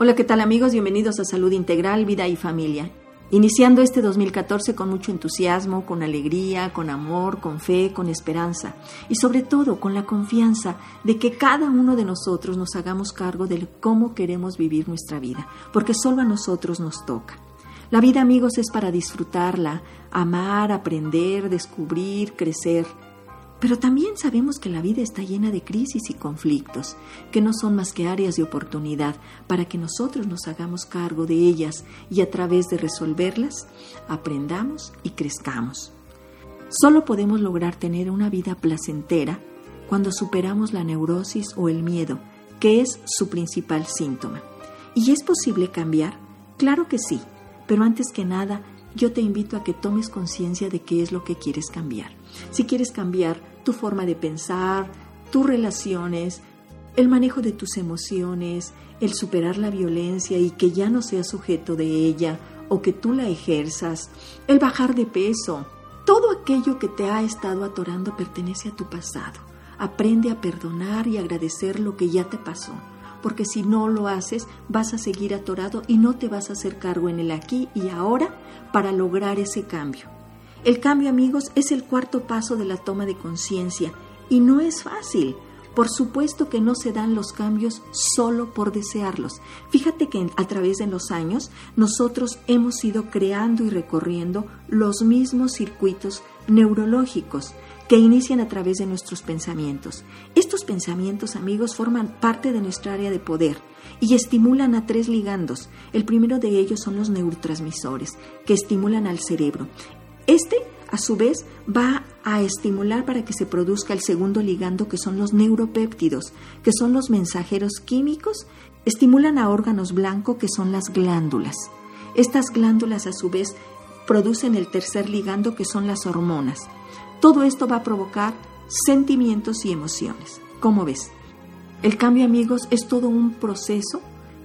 Hola, ¿qué tal amigos? Bienvenidos a Salud Integral, Vida y Familia. Iniciando este 2014 con mucho entusiasmo, con alegría, con amor, con fe, con esperanza y sobre todo con la confianza de que cada uno de nosotros nos hagamos cargo de cómo queremos vivir nuestra vida, porque solo a nosotros nos toca. La vida amigos es para disfrutarla, amar, aprender, descubrir, crecer pero también sabemos que la vida está llena de crisis y conflictos, que no son más que áreas de oportunidad para que nosotros nos hagamos cargo de ellas y a través de resolverlas aprendamos y crezcamos. Solo podemos lograr tener una vida placentera cuando superamos la neurosis o el miedo, que es su principal síntoma. ¿Y es posible cambiar? Claro que sí, pero antes que nada, yo te invito a que tomes conciencia de qué es lo que quieres cambiar. Si quieres cambiar tu forma de pensar, tus relaciones, el manejo de tus emociones, el superar la violencia y que ya no seas sujeto de ella o que tú la ejerzas, el bajar de peso, todo aquello que te ha estado atorando pertenece a tu pasado. Aprende a perdonar y agradecer lo que ya te pasó, porque si no lo haces vas a seguir atorado y no te vas a hacer cargo en el aquí y ahora para lograr ese cambio. El cambio, amigos, es el cuarto paso de la toma de conciencia y no es fácil. Por supuesto que no se dan los cambios solo por desearlos. Fíjate que a través de los años nosotros hemos ido creando y recorriendo los mismos circuitos neurológicos que inician a través de nuestros pensamientos. Estos pensamientos, amigos, forman parte de nuestra área de poder y estimulan a tres ligandos. El primero de ellos son los neurotransmisores, que estimulan al cerebro. Este, a su vez, va a estimular para que se produzca el segundo ligando, que son los neuropéptidos, que son los mensajeros químicos, estimulan a órganos blancos, que son las glándulas. Estas glándulas, a su vez, producen el tercer ligando, que son las hormonas. Todo esto va a provocar sentimientos y emociones. ¿Cómo ves? El cambio, amigos, es todo un proceso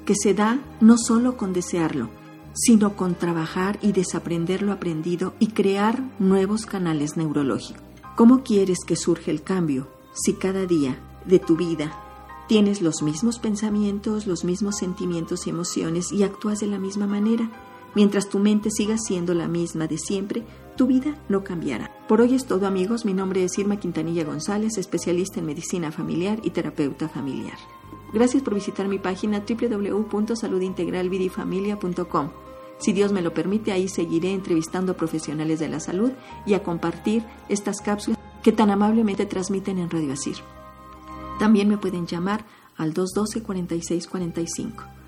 que se da no solo con desearlo, sino con trabajar y desaprender lo aprendido y crear nuevos canales neurológicos. ¿Cómo quieres que surja el cambio si cada día de tu vida tienes los mismos pensamientos, los mismos sentimientos y emociones y actúas de la misma manera? Mientras tu mente siga siendo la misma de siempre, tu vida no cambiará. Por hoy es todo amigos, mi nombre es Irma Quintanilla González, especialista en medicina familiar y terapeuta familiar. Gracias por visitar mi página www.saludintegralvidifamilia.com. Si Dios me lo permite, ahí seguiré entrevistando profesionales de la salud y a compartir estas cápsulas que tan amablemente transmiten en Radio Asir. También me pueden llamar al 212-4645.